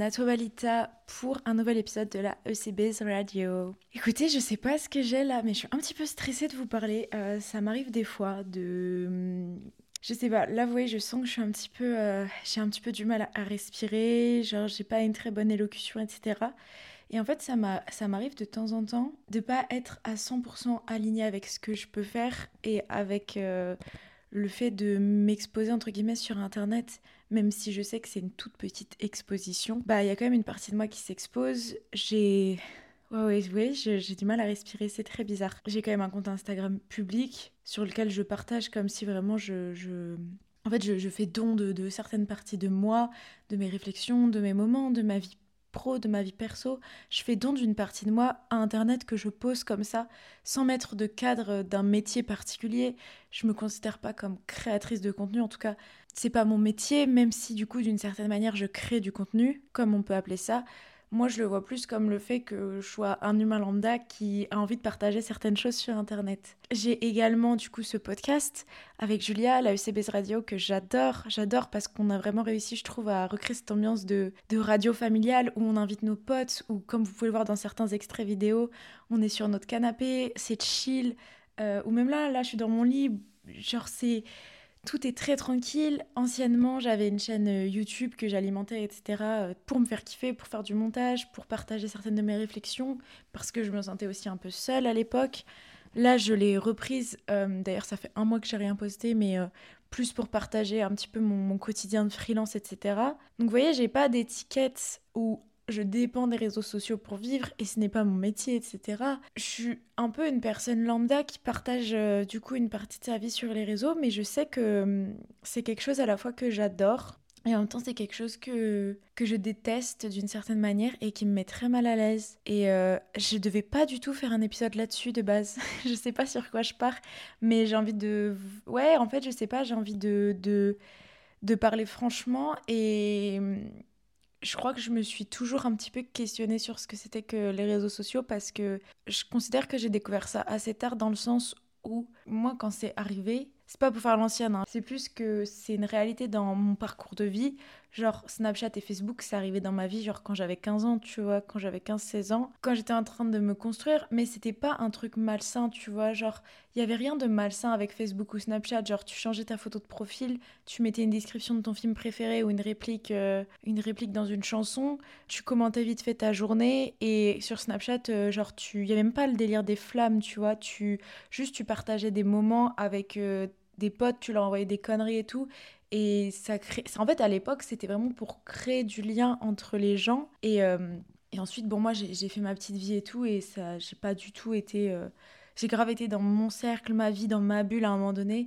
Nato Balita pour un nouvel épisode de la ECB's Radio. Écoutez, je sais pas ce que j'ai là, mais je suis un petit peu stressée de vous parler. Euh, ça m'arrive des fois de. Hum, je sais pas, là vous voyez, je sens que je suis un petit peu. euh, j'ai un petit peu du mal à, respirer, genre j'ai pas une très bonne élocution, etc. Et en fait, ça m'arrive de temps en temps de pas être à 100% alignée avec ce que je peux faire et avec euh, le fait de m'exposer entre guillemets sur Internet même si je sais que c'est une toute petite exposition, bah il y a quand même une partie de moi qui s'expose. J'ai Ouais, ouais, ouais, j'ai du mal à respirer, c'est très bizarre. J'ai quand même un compte Instagram public sur lequel je partage comme si vraiment je... En fait, je, je fais don de, de certaines parties de moi, de mes réflexions, de mes moments, de ma vie pro, de ma vie perso. Je fais don d'une partie de moi à Internet que je pose comme ça, sans mettre de cadre d'un métier particulier. Je me considère pas comme créatrice de contenu, en tout cas, c'est pas mon métier, même si du coup, d'une certaine manière, je crée du contenu, comme on peut appeler ça. Moi, je le vois plus comme le fait que je sois un humain lambda qui a envie de partager certaines choses sur Internet. J'ai également, du coup, ce podcast avec Julia, la UCBS Radio, que j'adore. J'adore parce qu'on a vraiment réussi, je trouve, à recréer cette ambiance de, radio familiale où on invite nos potes, ou comme vous pouvez le voir dans certains extraits vidéo, on est sur notre canapé, c'est chill. Euh, ou même là, là, je suis dans mon lit, genre, c'est tout est très tranquille. Anciennement, j'avais une chaîne euh, YouTube que j'alimentais, etc., euh, pour me faire kiffer, pour faire du montage, pour partager certaines de mes réflexions, parce que je me sentais aussi un peu seule à l'époque. Là, je l'ai reprise. euh, D'ailleurs, ça fait un mois que j'ai rien posté, mais plus pour partager un petit peu mon, quotidien de freelance, etc. Donc, vous voyez, j'ai pas d'étiquette où je dépends des réseaux sociaux pour vivre et ce n'est pas mon métier, etc. Je suis un peu une personne lambda qui partage euh, du coup une partie de sa vie sur les réseaux, mais je sais que hum, c'est quelque chose à la fois que j'adore et en même temps c'est quelque chose que, que je déteste d'une certaine manière et qui me met très mal à l'aise. Et euh, je devais pas du tout faire un épisode là-dessus de base. je sais pas sur quoi je pars, mais j'ai envie de... Ouais, en fait je sais pas, j'ai envie de... de de parler franchement et hum, je crois que je me suis toujours un petit peu questionnée sur ce que c'était que les réseaux sociaux parce que je considère que j'ai découvert ça assez tard dans le sens où moi quand c'est arrivé, c'est pas pour faire l'ancienne, hein, c'est plus que c'est une réalité dans mon parcours de vie. Genre Snapchat et Facebook, c'est arrivé dans ma vie genre quand j'avais 15 ans, tu vois, quand j'avais 15-16 ans, quand j'étais en train de me construire, mais c'était pas un truc malsain, tu vois, genre il y avait rien de malsain avec Facebook ou Snapchat, genre tu changeais ta photo de profil, tu mettais une description de ton film préféré ou une réplique, euh, une réplique dans une chanson, tu commentais vite fait ta journée et sur Snapchat, euh, genre tu, il y avait même pas le délire des flammes, tu vois, tu juste tu partageais des moments avec euh, des potes, tu leur envoyais des conneries et tout. Et ça crée... En fait, à l'époque, c'était vraiment pour créer du lien entre les gens. Et, euh, et ensuite, bon, moi, j'ai fait ma petite vie et tout. Et ça, j'ai pas du tout été... euh, J'ai grave été dans mon cercle, ma vie, dans ma bulle à un moment donné.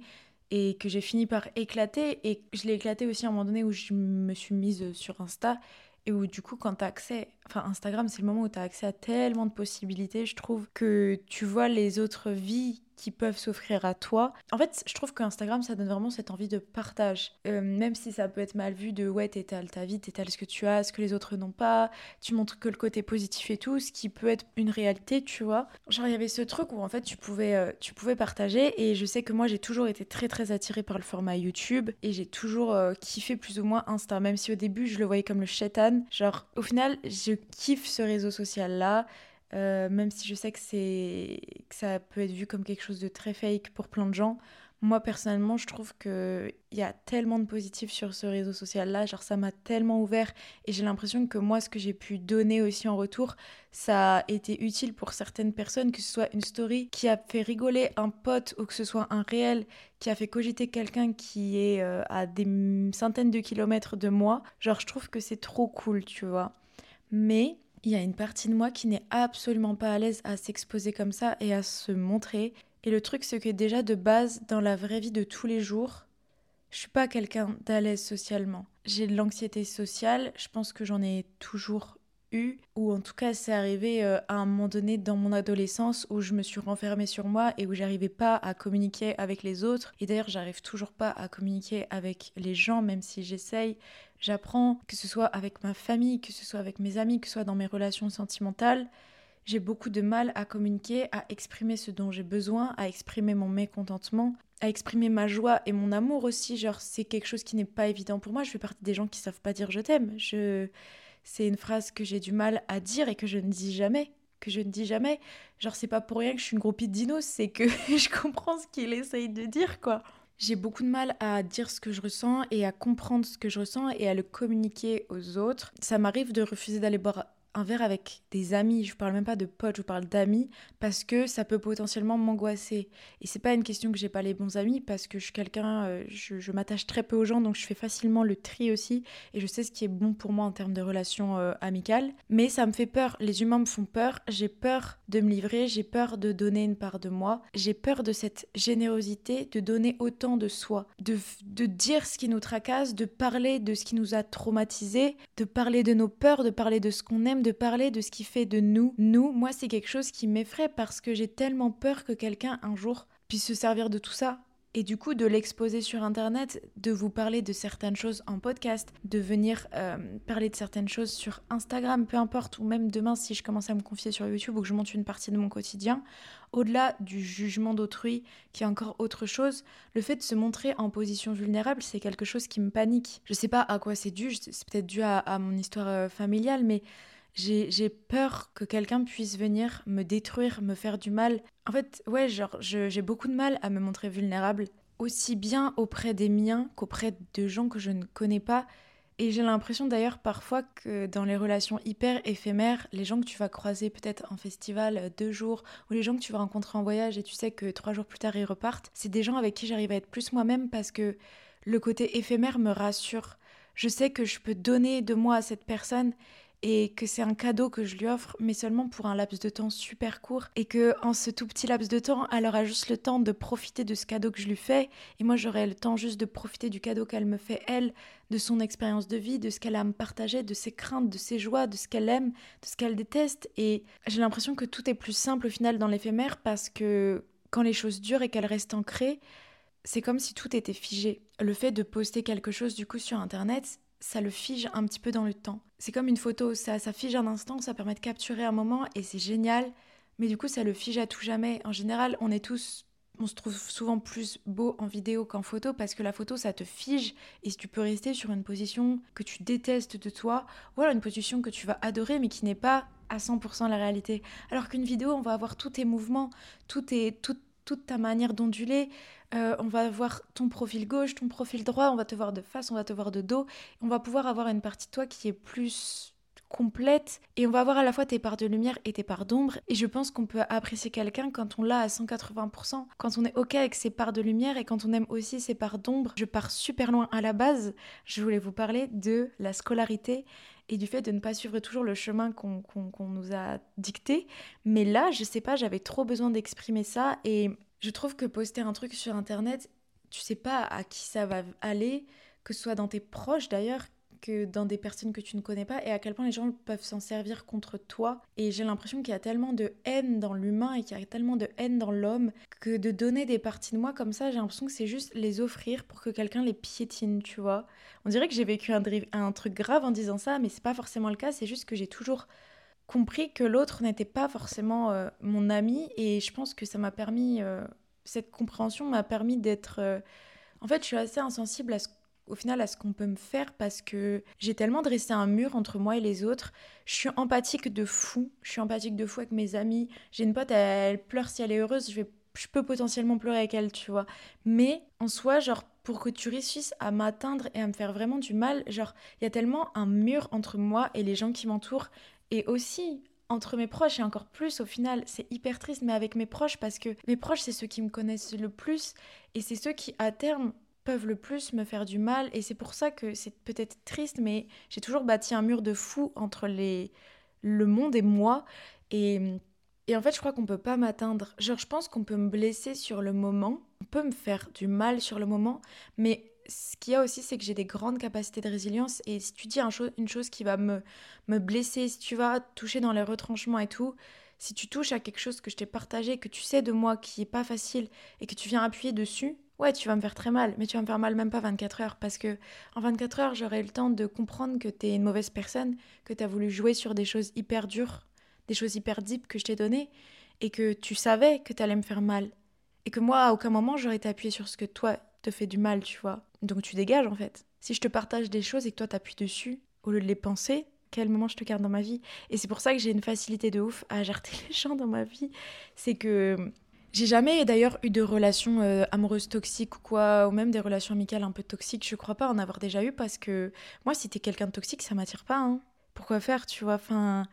Et que j'ai fini par éclater. Et je l'ai éclaté aussi à un moment donné où je me suis mise sur Insta. Et où du coup, quand tu as accès, enfin Instagram, c'est le moment où tu as accès à tellement de possibilités, je trouve, que tu vois les autres vies qui peuvent s'offrir à toi. En fait, je trouve qu'Instagram, ça donne vraiment cette envie de partage. Euh, même si ça peut être mal vu de ouais, t'étales ta vie, t'étales ce que tu as, ce que les autres n'ont pas, tu montres que le côté positif et tout, ce qui peut être une réalité, tu vois. Genre, il y avait ce truc où en fait, tu pouvais, euh, tu pouvais partager et je sais que moi, j'ai toujours été très très attirée par le format YouTube et j'ai toujours euh, kiffé plus ou moins Insta, même si au début, je le voyais comme le shaitan. Genre, au final, je kiffe ce réseau social-là. Euh, même si je sais que, c'est... que ça peut être vu comme quelque chose de très fake pour plein de gens, moi personnellement, je trouve qu'il y a tellement de positifs sur ce réseau social-là, genre ça m'a tellement ouvert et j'ai l'impression que moi, ce que j'ai pu donner aussi en retour, ça a été utile pour certaines personnes, que ce soit une story qui a fait rigoler un pote ou que ce soit un réel qui a fait cogiter quelqu'un qui est euh, à des centaines de kilomètres de moi. Genre, je trouve que c'est trop cool, tu vois. Mais il y a une partie de moi qui n'est absolument pas à l'aise à s'exposer comme ça et à se montrer. Et le truc, c'est que déjà de base, dans la vraie vie de tous les jours, je suis pas quelqu'un d'à l'aise socialement. J'ai de l'anxiété sociale, je pense que j'en ai toujours ou en tout cas c'est arrivé euh, à un moment donné dans mon adolescence où je me suis renfermée sur moi et où j'arrivais pas à communiquer avec les autres. Et d'ailleurs j'arrive toujours pas à communiquer avec les gens, même si j'essaye. J'apprends, que ce soit avec ma famille, que ce soit avec mes amis, que ce soit dans mes relations sentimentales. J'ai beaucoup de mal à communiquer, à exprimer ce dont j'ai besoin, à exprimer mon mécontentement, à exprimer ma joie et mon amour aussi. Genre, c'est quelque chose qui n'est pas évident pour moi. Je fais partie des gens qui savent pas dire je t'aime. Je c'est une phrase que j'ai du mal à dire et que je ne dis jamais. Que je ne dis jamais. Genre, c'est pas pour rien que je suis une groupie de dinos, c'est que je comprends ce qu'il essaye de dire, quoi. J'ai beaucoup de mal à dire ce que je ressens et à comprendre ce que je ressens et à le communiquer aux autres. Ça m'arrive de refuser d'aller boire un verre avec des amis, je parle même pas de potes, je parle d'amis, parce que ça peut potentiellement m'angoisser. Et c'est pas une question que j'ai pas les bons amis, parce que je suis quelqu'un, euh, je, m'attache très peu aux gens, donc je fais facilement le tri aussi, et je sais ce qui est bon pour moi en termes de relations euh, amicales. Mais ça me fait peur, les humains me font peur, j'ai peur de me livrer, j'ai peur de donner une part de moi, j'ai peur de cette générosité, de donner autant de soi, de, de dire ce qui nous tracasse, de parler de ce qui nous a traumatisés, de parler de nos peurs, de parler de ce qu'on aime, de parler de ce qui fait de nous. Nous, moi, c'est quelque chose qui m'effraie parce que j'ai tellement peur que quelqu'un un jour puisse se servir de tout ça. Et du coup, de l'exposer sur Internet, de vous parler de certaines choses en podcast, de venir euh, parler de certaines choses sur Instagram, peu importe, ou même demain si je commence à me confier sur YouTube ou que je monte une partie de mon quotidien, au-delà du jugement d'autrui, qui est encore autre chose, le fait de se montrer en position vulnérable, c'est quelque chose qui me panique. Je sais pas à quoi c'est dû, c'est peut-être dû à, mon histoire euh, familiale, mais j'ai peur que quelqu'un puisse venir me détruire, me faire du mal. En fait, ouais, genre, j'ai beaucoup de mal à me montrer vulnérable, aussi bien auprès des miens qu'auprès de gens que je ne connais pas. Et j'ai l'impression d'ailleurs parfois que dans les relations hyper éphémères, les gens que tu vas croiser peut-être en festival euh, deux jours, ou les gens que tu vas rencontrer en voyage et tu sais que trois jours plus tard ils repartent, c'est des gens avec qui j'arrive à être plus moi-même parce que le côté éphémère me rassure. Je sais que je peux donner de moi à cette personne et que c'est un cadeau que je lui offre, mais seulement pour un laps de temps super court, et que en ce tout petit laps de temps, elle aura juste le temps de profiter de ce cadeau que je lui fais, et moi j'aurai le temps juste de profiter du cadeau qu'elle me fait elle, de son expérience de vie, de ce qu'elle a à me partager, de ses craintes, de ses joies, de ce qu'elle aime, de ce qu'elle déteste, et j'ai l'impression que tout est plus simple au final dans l'éphémère parce que quand les choses durent et qu'elles restent ancrées, c'est comme si tout était figé. Le fait de poster quelque chose du coup sur internet, ça le fige un petit peu dans le temps. C'est comme une photo, ça, ça fige un instant, ça permet de capturer un moment et c'est génial, mais du coup ça le fige à tout jamais. En général, on est tous, on se trouve souvent plus beau en vidéo qu'en photo parce que la photo ça te fige et tu peux rester sur une position que tu détestes de toi, ou alors une position que tu vas adorer mais qui n'est pas à 100% la réalité. Alors qu'une vidéo, on va avoir tous tes mouvements, tout est, tout, toute ta manière d'onduler. Euh, on va voir ton profil gauche, ton profil droit, on va te voir de face, on va te voir de dos. On va pouvoir avoir une partie de toi qui est plus complète et on va avoir à la fois tes parts de lumière et tes parts d'ombre et je pense qu'on peut apprécier quelqu'un quand on l'a à 180%, quand on est ok avec ses parts de lumière et quand on aime aussi ses parts d'ombre. Je pars super loin à la base, je voulais vous parler de la scolarité et du fait de ne pas suivre toujours le chemin qu'on nous a dicté. Mais là, je sais pas, j'avais trop besoin d'exprimer ça et je trouve que poster un truc sur internet, tu sais pas à qui ça va aller, que ce soit dans tes proches d'ailleurs, que dans des personnes que tu ne connais pas et à quel point les gens peuvent s'en servir contre toi. Et j'ai l'impression qu'il y a tellement de haine dans l'humain et qu'il y a tellement de haine dans l'homme que de donner des parties de moi comme ça, j'ai l'impression que c'est juste les offrir pour que quelqu'un les piétine, tu vois. On dirait que j'ai vécu un, un truc grave en disant ça, mais c'est pas forcément le cas, c'est juste que j'ai toujours compris que l'autre n'était pas forcément euh, mon ami et je pense que ça m'a permis, euh, cette compréhension m'a permis d'être... Euh, en fait, je suis assez insensible à ce au final à ce qu'on peut me faire parce que j'ai tellement dressé un mur entre moi et les autres. Je suis empathique de fou. Je suis empathique de fou avec mes amis. J'ai une pote, elle, pleure si elle est heureuse. Je, vais, je peux potentiellement pleurer avec elle, tu vois. Mais en soi, genre, pour que tu réussisses à m'atteindre et à me faire vraiment du mal, genre, il y a tellement un mur entre moi et les gens qui m'entourent. Et aussi, entre mes proches et encore plus au final, c'est hyper triste, mais avec mes proches parce que mes proches, c'est ceux qui me connaissent le plus et c'est ceux qui, à terme, peuvent le plus me faire du mal. Et c'est pour ça que c'est peut-être triste mais j'ai toujours bâti un mur de fou entre les le monde et moi. Et et en fait je crois qu'on peut pas m'atteindre. Genre je pense qu'on peut me blesser sur le moment. On peut me faire du mal sur le moment. Mais ce qu'il y a aussi c'est que j'ai des grandes capacités de résilience. Et si tu dis un une chose qui va me me blesser si tu vas toucher dans les retranchements et tout si tu touches à quelque chose que je t'ai partagé que tu sais de moi qui est pas facile et que tu viens appuyer dessus ouais, tu vas me faire très mal, mais tu vas me faire mal même pas 24 heures, parce que en 24 heures, j'aurai eu le temps de comprendre que tu es une mauvaise personne, que tu as voulu jouer sur des choses hyper dures, des choses hyper deep que je t'ai données, et que tu savais que tu allais me faire mal. Et que moi, à aucun moment, j'aurais été appuyée sur ce que toi te fait du mal, tu vois. Donc tu dégages en fait. Si je te partage des choses et que toi t'appuies dessus, au lieu de les penser, quel moment je te garde dans ma vie? Et c'est pour ça que j'ai une facilité de ouf à jarter les gens dans ma vie. C'est que j'ai jamais d'ailleurs eu de relations euh, amoureuses toxiques ou quoi, ou même des relations amicales un peu toxiques. Je crois pas en avoir déjà eu parce que moi, si t'es quelqu'un de toxique, ça m'attire pas. Hein. Pourquoi faire, tu vois? Enfin,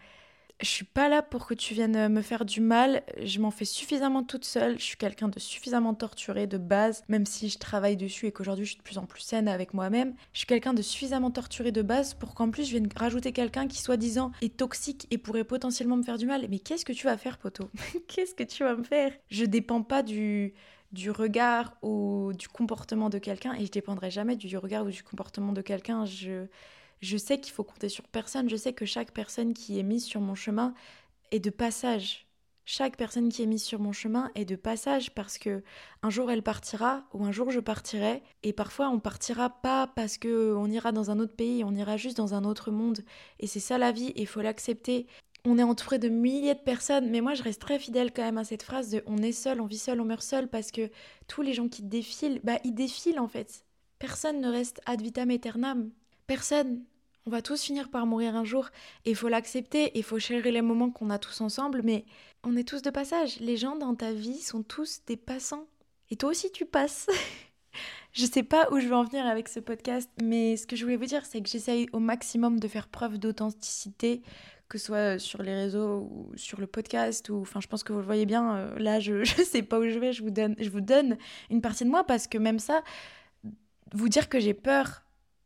je suis pas là pour que tu viennes me faire du mal. Je m'en fais suffisamment toute seule. Je suis quelqu'un de suffisamment torturé de base, même si je travaille dessus et qu'aujourd'hui je suis de plus en plus saine avec moi-même. Je suis quelqu'un de suffisamment torturé de base pour qu'en plus je vienne rajouter quelqu'un qui soi-disant est toxique et pourrait potentiellement me faire du mal. Mais qu'est-ce que tu vas faire, poteau? Qu'est-ce que tu vas me faire? Je dépends pas du du regard ou du comportement de quelqu'un et je dépendrai jamais du regard ou du comportement de quelqu'un. Je je sais qu'il faut compter sur personne, je sais que chaque personne qui est mise sur mon chemin est de passage. Chaque personne qui est mise sur mon chemin est de passage parce que un jour elle partira ou un jour je partirai et parfois on partira pas parce que on ira dans un autre pays, on ira juste dans un autre monde et c'est ça la vie, il faut l'accepter. On est entouré de milliers de personnes, mais moi je reste très fidèle quand même à cette phrase de on est seul, on vit seul, on meurt seul parce que tous les gens qui défilent, bah ils défilent en fait. Personne ne reste ad vitam aeternam. Personne. On va tous finir par mourir un jour et il faut l'accepter, il faut chérir les moments qu'on a tous ensemble, mais on est tous de passage. Les gens dans ta vie sont tous des passants. Et toi aussi tu passes. je sais pas où je veux en venir avec ce podcast, mais ce que je voulais vous dire, c'est que j'essaye au maximum de faire preuve d'authenticité, que ce soit sur les réseaux ou sur le podcast, ou enfin je pense que vous le voyez bien, euh, là je, je sais pas où je vais, je vous donne, je vous donne une partie de moi parce que même ça, vous dire que j'ai peur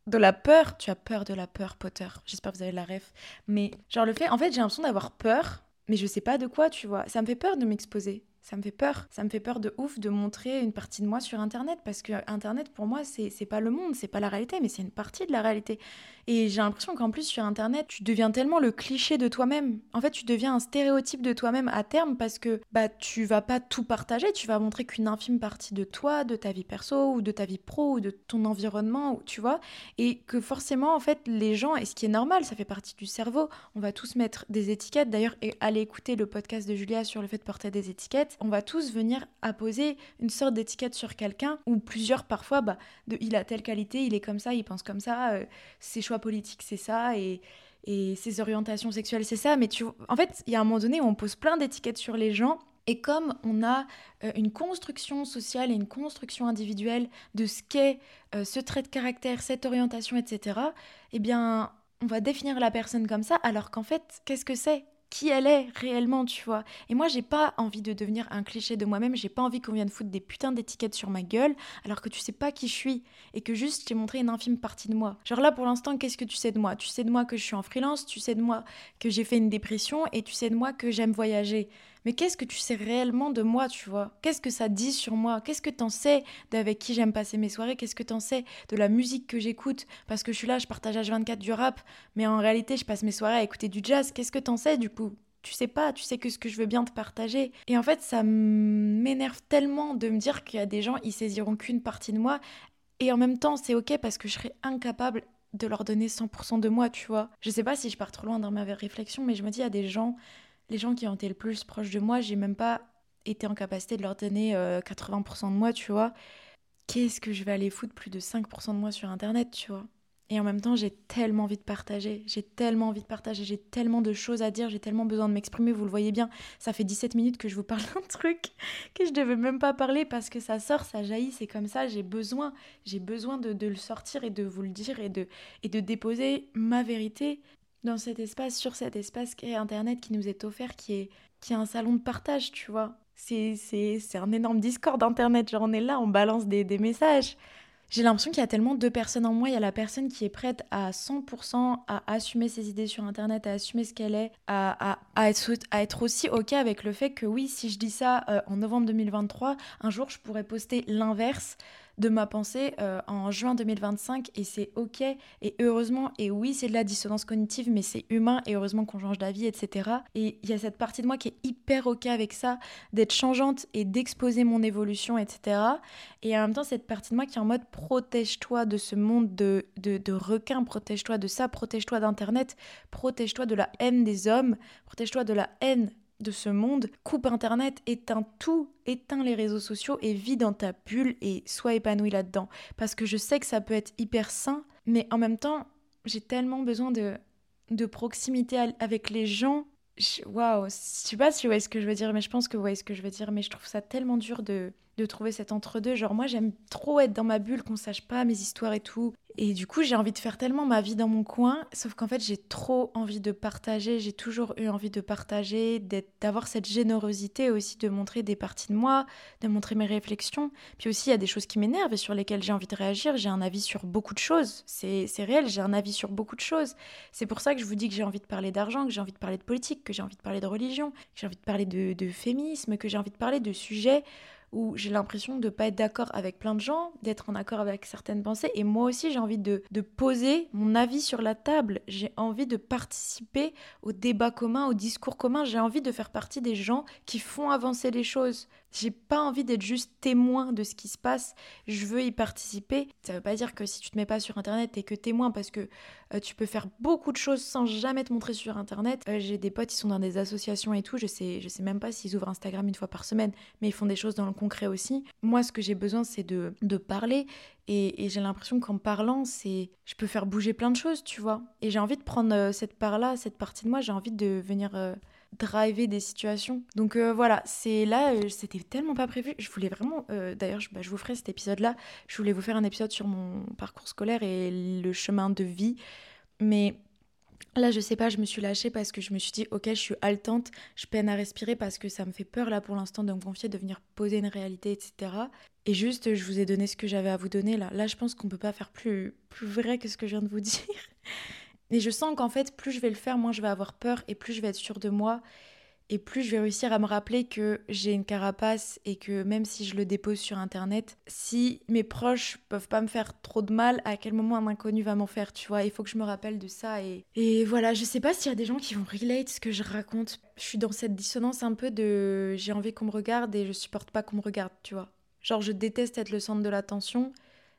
de la peur, tu as peur de la peur, Potter. J'espère que vous avez la ref. Mais genre le fait, en fait, j'ai l'impression d'avoir peur, mais je sais pas de quoi, tu vois. Ça me fait peur de m'exposer. Ça me fait peur. Ça me fait peur de ouf de montrer une partie de moi sur Internet parce que Internet, pour moi, c'est pas le monde, c'est pas la réalité, mais c'est une partie de la réalité. Et j'ai l'impression qu'en plus, sur Internet, tu deviens tellement le cliché de toi-même. En fait, tu deviens un stéréotype de toi-même à terme parce que bah, tu vas pas tout partager, tu vas montrer qu'une infime partie de toi, de ta vie perso ou de ta vie pro ou de ton environnement, tu vois. Et que forcément, en fait, les gens, et ce qui est normal, ça fait partie du cerveau, on va tous mettre des étiquettes. D'ailleurs, et aller écouter le podcast de Julia sur le fait de porter des étiquettes, on va tous venir apposer une sorte d'étiquette sur quelqu'un ou plusieurs parfois, bah, de il a telle qualité, il est comme ça, il pense comme ça, euh, c'est choix politique, c'est ça, et, et ses orientations sexuelles, c'est ça. Mais tu, en fait, il y a un moment donné où on pose plein d'étiquettes sur les gens. Et comme on a euh, une construction sociale et une construction individuelle de ce qu'est euh, ce trait de caractère, cette orientation, etc., eh bien, on va définir la personne comme ça, alors qu'en fait, qu'est-ce que c'est? Qui elle est réellement, tu vois. Et moi, j'ai pas envie de devenir un cliché de moi-même, j'ai pas envie qu'on vienne foutre des putains d'étiquettes sur ma gueule alors que tu sais pas qui je suis et que juste j'ai montré une infime partie de moi. Genre là, pour l'instant, qu'est-ce que tu sais de moi? Tu sais de moi que je suis en freelance, tu sais de moi que j'ai fait une dépression et tu sais de moi que j'aime voyager mais qu'est-ce que tu sais réellement de moi, tu vois? Qu'est-ce que ça dit sur moi? Qu'est-ce que t'en sais d'avec qui j'aime passer mes soirées? Qu'est-ce que t'en sais de la musique que j'écoute? Parce que je suis là, je partage H24 du rap, mais en réalité, je passe mes soirées à écouter du jazz. Qu'est-ce que t'en sais du coup? Tu sais pas, tu sais que ce que je veux bien te partager. Et en fait, ça m'énerve tellement de me dire qu'il y a des gens, ils saisiront qu'une partie de moi. Et en même temps, c'est ok parce que je serais incapable de leur donner 100% de moi, tu vois? Je sais pas si je pars trop loin dans ma réflexion, mais je me dis, il y a des gens, les gens qui ont été le plus proches de moi, j'ai même pas été en capacité de leur donner 80% euh, de moi, tu vois. Qu'est-ce que je vais aller foutre plus de 5% de moi sur Internet, tu vois. Et en même temps, j'ai tellement envie de partager, j'ai tellement envie de partager, j'ai tellement de choses à dire, j'ai tellement besoin de m'exprimer, vous le voyez bien, ça fait 17 minutes que je vous parle d'un truc que je devais même pas parler parce que ça sort, ça jaillit, c'est comme ça, j'ai besoin, j'ai besoin de, de, le sortir et de vous le dire et de, et de déposer ma vérité dans cet espace, sur cet espace qu'est Internet qui nous est offert, qui est, qui est un salon de partage, tu vois. C'est, un énorme discord d'Internet, genre on est là, on balance des, des messages. J'ai l'impression qu'il y a tellement deux personnes en moi. Il y a la personne qui est prête à 100% à assumer ses idées sur Internet, à assumer ce qu'elle est, à, à, à, être, aussi OK avec le fait que oui, si je dis ça euh, en novembre 2023, un jour je pourrais poster l'inverse de ma pensée euh, en juin 2025 et c'est ok et heureusement et oui c'est de la dissonance cognitive mais c'est humain et heureusement qu'on change d'avis etc et il y a cette partie de moi qui est hyper ok avec ça d'être changeante et d'exposer mon évolution etc et en même temps cette partie de moi qui est en mode protège-toi de ce monde de, de, de requins protège-toi de ça protège-toi d'internet protège-toi de la haine des hommes protège-toi de la haine de ce monde, coupe Internet, éteins tout, éteins les réseaux sociaux et vis dans ta bulle et sois épanoui là-dedans. Parce que je sais que ça peut être hyper sain, mais en même temps, j'ai tellement besoin de de proximité avec les gens. Waouh, je sais pas si vous voyez ce que je veux dire, mais je pense que vous voyez ce que je veux dire. Mais je trouve ça tellement dur de, de trouver cet entre-deux. Genre, moi, j'aime trop être dans ma bulle, qu'on sache pas mes histoires et tout. Et du coup, j'ai envie de faire tellement ma vie dans mon coin, sauf qu'en fait, j'ai trop envie de partager. J'ai toujours eu envie de partager, d'avoir cette générosité aussi, de montrer des parties de moi, de montrer mes réflexions. Puis aussi, il y a des choses qui m'énervent et sur lesquelles j'ai envie de réagir. J'ai un avis sur beaucoup de choses. C'est réel, j'ai un avis sur beaucoup de choses. C'est pour ça que je vous dis que j'ai envie de parler d'argent, que j'ai envie de parler de politique, que j'ai envie de parler de religion, que j'ai envie de parler de, de féminisme, que j'ai envie de parler de sujets où j'ai l'impression de ne pas être d'accord avec plein de gens, d'être en accord avec certaines pensées. Et moi aussi, j'ai envie de, de, poser mon avis sur la table. J'ai envie de participer au débat commun, au discours commun. J'ai envie de faire partie des gens qui font avancer les choses. J'ai pas envie d'être juste témoin de ce qui se passe. Je veux y participer. Ça veut pas dire que si tu te mets pas sur internet, t'es que témoin parce que euh, tu peux faire beaucoup de choses sans jamais te montrer sur internet. Euh, j'ai des potes qui sont dans des associations et tout. Je sais, je sais même pas s'ils ouvrent Instagram une fois par semaine, mais ils font des choses dans le concret aussi. Moi, ce que j'ai besoin, c'est de, de parler. Et, j'ai l'impression qu'en parlant, c'est, je peux faire bouger plein de choses, tu vois. Et j'ai envie de prendre euh, cette part-là, cette partie de moi. J'ai envie de venir driver des situations. Donc euh, voilà, c'est là, euh, c'était tellement pas prévu. Je voulais vraiment, euh, d'ailleurs, je, bah, je, vous ferai cet épisode-là. Je voulais vous faire un épisode sur mon parcours scolaire et le chemin de vie. Mais là, je sais pas, je me suis lâchée parce que je me suis dit, ok, je suis haletante, je peine à respirer parce que ça me fait peur là pour l'instant de me confier, de venir poser une réalité, etc. Et juste, je vous ai donné ce que j'avais à vous donner là. Là, je pense qu'on peut pas faire plus, plus vrai que ce que je viens de vous dire. Et je sens qu'en fait, plus je vais le faire, moins je vais avoir peur et plus je vais être sûre de moi. Et plus je vais réussir à me rappeler que j'ai une carapace et que même si je le dépose sur internet, si mes proches peuvent pas me faire trop de mal, à quel moment un inconnu va m'en faire, tu vois? Il faut que je me rappelle de ça. Et, et voilà, je sais pas s'il y a des gens qui vont relate ce que je raconte. Je suis dans cette dissonance un peu de j'ai envie qu'on me regarde et je supporte pas qu'on me regarde, tu vois? Genre, je déteste être le centre de l'attention,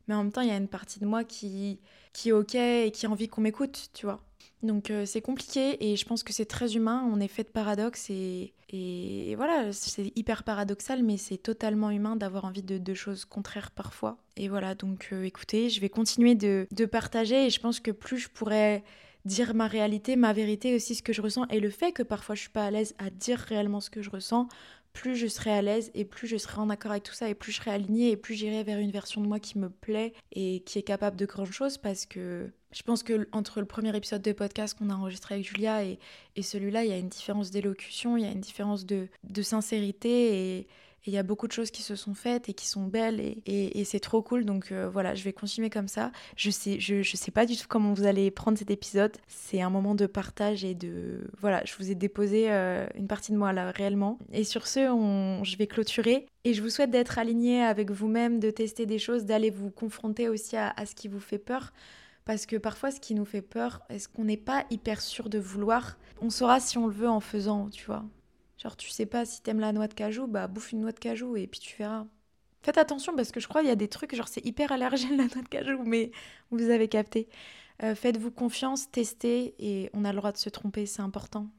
mais en même temps, il y a une partie de moi qui qui est ok et qui a envie qu'on m'écoute, tu vois. Donc euh, c'est compliqué et je pense que c'est très humain, on est fait de paradoxes et, et voilà, c'est hyper paradoxal mais c'est totalement humain d'avoir envie de, choses contraires parfois. Et voilà, donc euh, écoutez, je vais continuer de, de partager et je pense que plus je pourrais dire ma réalité, ma vérité aussi, ce que je ressens et le fait que parfois je suis pas à l'aise à dire réellement ce que je ressens, plus je serai à l'aise et plus je serai en accord avec tout ça et plus je serai alignée et plus j'irai vers une version de moi qui me plaît et qui est capable de grandes choses parce que je pense que entre le premier épisode de podcast qu'on a enregistré avec Julia et, et celui-là, il y a une différence d'élocution, il y a une différence de, de sincérité et, il y a beaucoup de choses qui se sont faites et qui sont belles et, c'est trop cool. Donc euh, voilà, je vais continuer comme ça. Je sais, je, je, sais pas du tout comment vous allez prendre cet épisode. C'est un moment de partage et de... Voilà, je vous ai déposé euh, une partie de moi là, réellement. Et sur ce, je vais clôturer. Et je vous souhaite d'être aligné avec vous-même, de tester des choses, d'aller vous confronter aussi à ce qui vous fait peur. Parce que parfois, ce qui nous fait peur, est-ce qu'on n'est pas hyper sûr de vouloir? On saura si on le veut en faisant, tu vois. Genre, tu sais pas si t'aimes la noix de cajou, bah bouffe une noix de cajou et puis tu verras. Faites attention parce que je crois qu'il y a des trucs, genre c'est hyper allergène la noix de cajou, mais vous avez capté. Euh, faites-vous confiance, testez et on a le droit de se tromper, c'est important.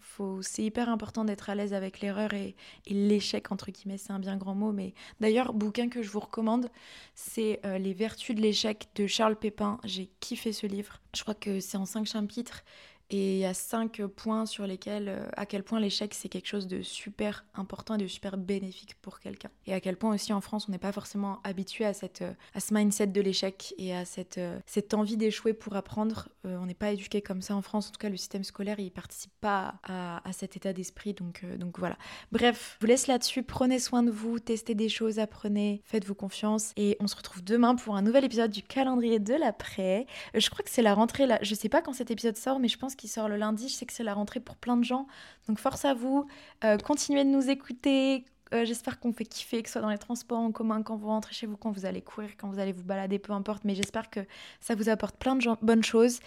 C'est hyper important d'être à l'aise avec l'erreur et, l'échec entre guillemets, c'est un bien grand mot. Mais d'ailleurs, bouquin que je vous recommande, c'est euh, Les Vertus de l'échec de Charles Pépin. J'ai kiffé ce livre. Je crois que c'est en cinq chapitres et il y a cinq points sur lesquels, euh, à quel point l'échec c'est quelque chose de super important et de super bénéfique pour quelqu'un. Et à quel point aussi en France on n'est pas forcément habitué à, cette, euh, à ce mindset de l'échec et à cette, euh, cette envie d'échouer pour apprendre. on n'est pas éduqué comme ça en France, en tout cas le système scolaire il participe pas à, à cet état d'esprit. Donc, donc voilà. Bref, je vous laisse là-dessus, prenez soin de vous, testez des choses, apprenez, faites-vous confiance et on se retrouve demain pour un nouvel épisode du calendrier de l'après. je crois que c'est la rentrée là, je sais pas quand cet épisode sort mais je pense qui sort le lundi. Je sais que c'est la rentrée pour plein de gens. Donc force à vous. Euh, continuez de nous écouter. Euh, j'espère qu'on fait kiffer, que ce soit dans les transports en commun, quand vous rentrez chez vous, quand vous allez courir, quand vous allez vous balader, peu importe. Mais j'espère que ça vous apporte plein de bonnes choses.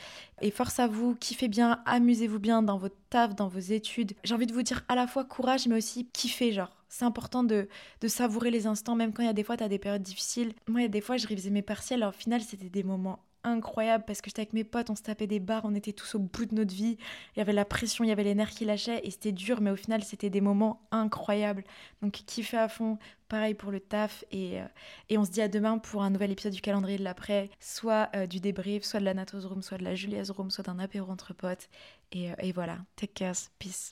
Et force à vous, kiffez bien, amusez-vous bien dans votre taf, dans vos études. J'ai envie de vous dire à la fois courage, mais aussi kiffer, genre. C'est important de, de, savourer les instants, même quand il y a des fois, tu as des périodes difficiles. Moi, il y a des fois, je révisais mes partiels, alors au final, c'était des moments incroyable parce que j'étais avec mes potes, on se tapait des barres, on était tous au bout de notre vie. Il y avait la pression, il y avait les nerfs qui lâchaient et c'était dur, mais au final, c'était des moments incroyables. Donc, kiffer à fond, pareil pour le taf. Et, euh, et on se dit à demain pour un nouvel épisode du calendrier de l'après, soit euh, du débrief, soit de la Natos Room, soit de la Julia's Room, soit d'un apéro entre potes. Et, euh, et voilà, take care, peace.